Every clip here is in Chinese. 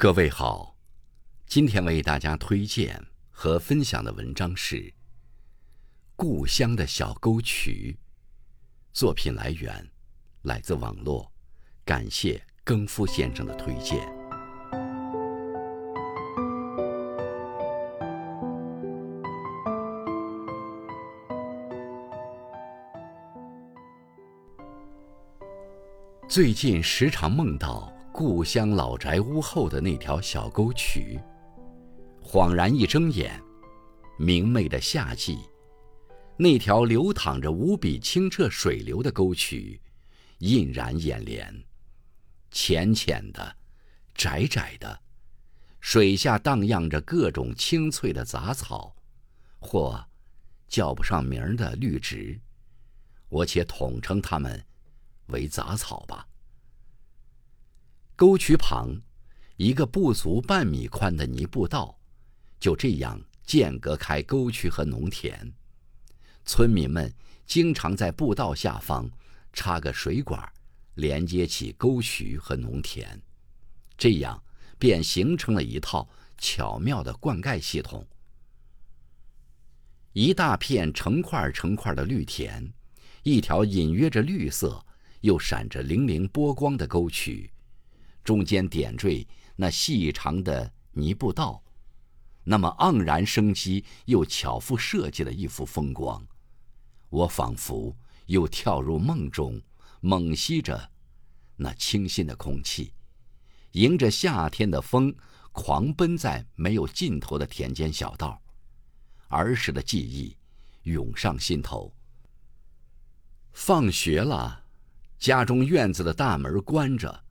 各位好，今天为大家推荐和分享的文章是《故乡的小沟渠》。作品来源来自网络，感谢更夫先生的推荐。最近时常梦到。故乡老宅屋后的那条小沟渠，恍然一睁眼，明媚的夏季，那条流淌着无比清澈水流的沟渠，映然眼帘。浅浅的，窄窄的，水下荡漾着各种青翠的杂草，或叫不上名的绿植，我且统称它们为杂草吧。沟渠旁，一个不足半米宽的泥步道，就这样间隔开沟渠和农田。村民们经常在步道下方插个水管，连接起沟渠和农田，这样便形成了一套巧妙的灌溉系统。一大片成块成块的绿田，一条隐约着绿色又闪着粼粼波光的沟渠。中间点缀那细长的泥步道，那么盎然生机又巧妇设计的一幅风光，我仿佛又跳入梦中，猛吸着那清新的空气，迎着夏天的风，狂奔在没有尽头的田间小道，儿时的记忆涌上心头。放学了，家中院子的大门关着。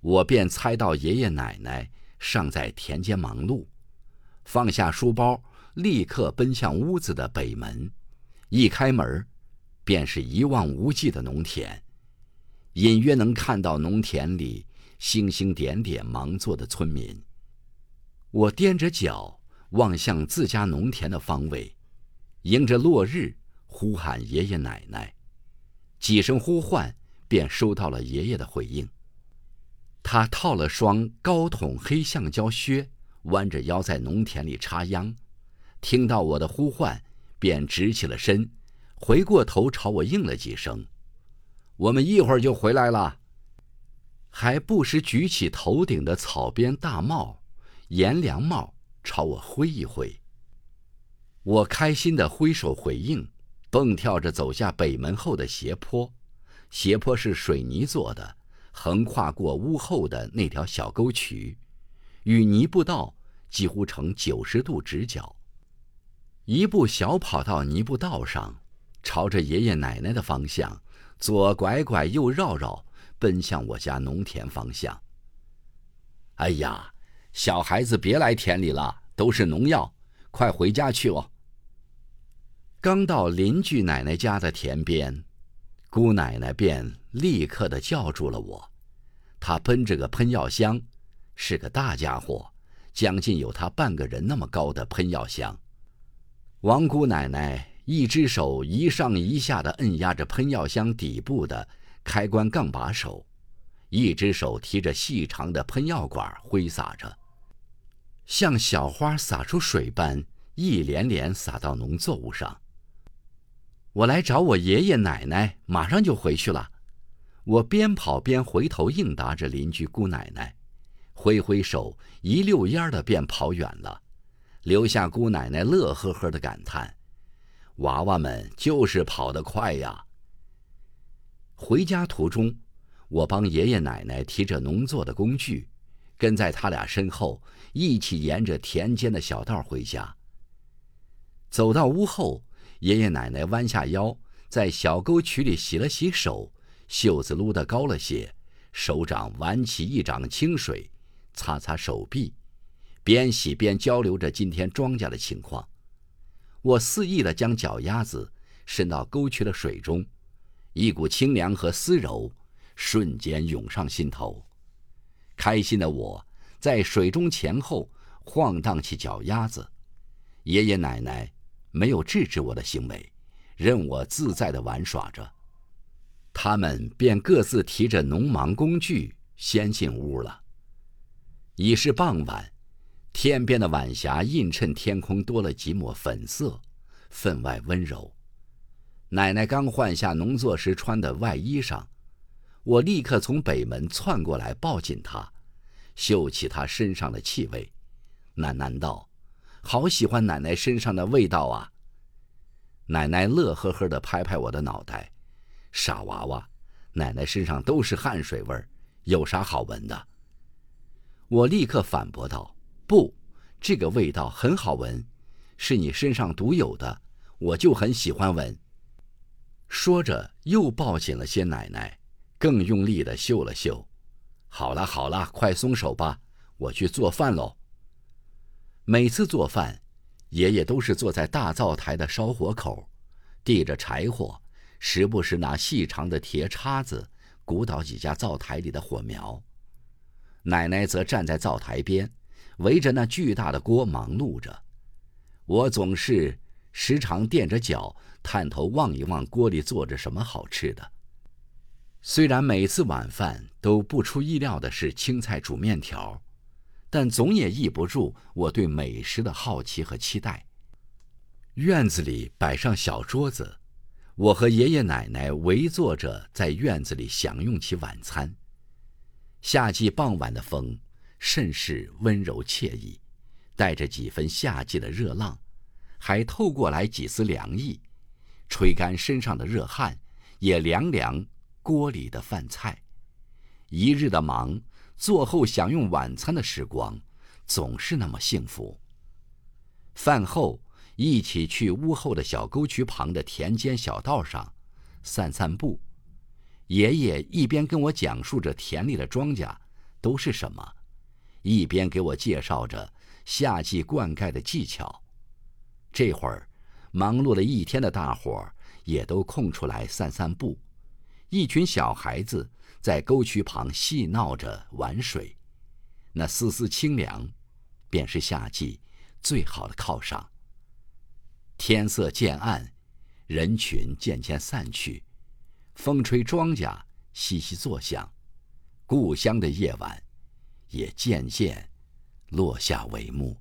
我便猜到爷爷奶奶尚在田间忙碌，放下书包，立刻奔向屋子的北门。一开门，便是一望无际的农田，隐约能看到农田里星星点点忙作的村民。我踮着脚望向自家农田的方位，迎着落日呼喊爷爷奶奶，几声呼唤便收到了爷爷的回应。他套了双高筒黑橡胶靴，弯着腰在农田里插秧。听到我的呼唤，便直起了身，回过头朝我应了几声。我们一会儿就回来了。还不时举起头顶的草编大帽、檐凉帽，朝我挥一挥。我开心地挥手回应，蹦跳着走下北门后的斜坡。斜坡是水泥做的。横跨过屋后的那条小沟渠，与泥步道几乎成九十度直角。一步小跑到泥步道上，朝着爷爷奶奶的方向，左拐拐，右绕绕，奔向我家农田方向。哎呀，小孩子别来田里了，都是农药，快回家去哦。刚到邻居奶奶家的田边。姑奶奶便立刻的叫住了我，他奔着个喷药箱，是个大家伙，将近有他半个人那么高的喷药箱。王姑奶奶一只手一上一下的摁压着喷药箱底部的开关杠把手，一只手提着细长的喷药管挥洒着，像小花洒出水般，一连连洒到农作物上。我来找我爷爷奶奶，马上就回去了。我边跑边回头应答着邻居姑奶奶，挥挥手，一溜烟儿的便跑远了，留下姑奶奶乐呵呵的感叹：“娃娃们就是跑得快呀。”回家途中，我帮爷爷奶奶提着农作的工具，跟在他俩身后，一起沿着田间的小道回家。走到屋后。爷爷奶奶弯下腰，在小沟渠里洗了洗手，袖子撸得高了些，手掌挽起一掌清水，擦擦手臂，边洗边交流着今天庄稼的情况。我肆意地将脚丫子伸到沟渠的水中，一股清凉和丝柔瞬间涌上心头。开心的我在水中前后晃荡起脚丫子，爷爷奶奶。没有制止我的行为，任我自在的玩耍着。他们便各自提着农忙工具先进屋了。已是傍晚，天边的晚霞映衬天空多了几抹粉色，分外温柔。奶奶刚换下农作时穿的外衣裳，我立刻从北门窜过来抱紧她，嗅起她身上的气味，喃喃道：“好喜欢奶奶身上的味道啊！”奶奶乐呵呵地拍拍我的脑袋：“傻娃娃，奶奶身上都是汗水味儿，有啥好闻的？”我立刻反驳道：“不，这个味道很好闻，是你身上独有的，我就很喜欢闻。”说着，又抱紧了些奶奶，更用力地嗅了嗅。好了好了，快松手吧，我去做饭喽。每次做饭，爷爷都是坐在大灶台的烧火口，递着柴火，时不时拿细长的铁叉子鼓捣几家灶台里的火苗。奶奶则站在灶台边，围着那巨大的锅忙碌着。我总是时常垫着脚。探头望一望锅里做着什么好吃的。虽然每次晚饭都不出意料的是青菜煮面条，但总也抑不住我对美食的好奇和期待。院子里摆上小桌子，我和爷爷奶奶围坐着在院子里享用起晚餐。夏季傍晚的风甚是温柔惬意，带着几分夏季的热浪，还透过来几丝凉意。吹干身上的热汗，也凉凉锅里的饭菜。一日的忙，坐后享用晚餐的时光，总是那么幸福。饭后一起去屋后的小沟渠旁的田间小道上散散步，爷爷一边跟我讲述着田里的庄稼都是什么，一边给我介绍着夏季灌溉的技巧。这会儿。忙碌了一天的大伙儿也都空出来散散步，一群小孩子在沟渠旁嬉闹着玩水，那丝丝清凉，便是夏季最好的犒赏。天色渐暗，人群渐渐散去，风吹庄稼悉悉作响，故乡的夜晚也渐渐落下帷幕。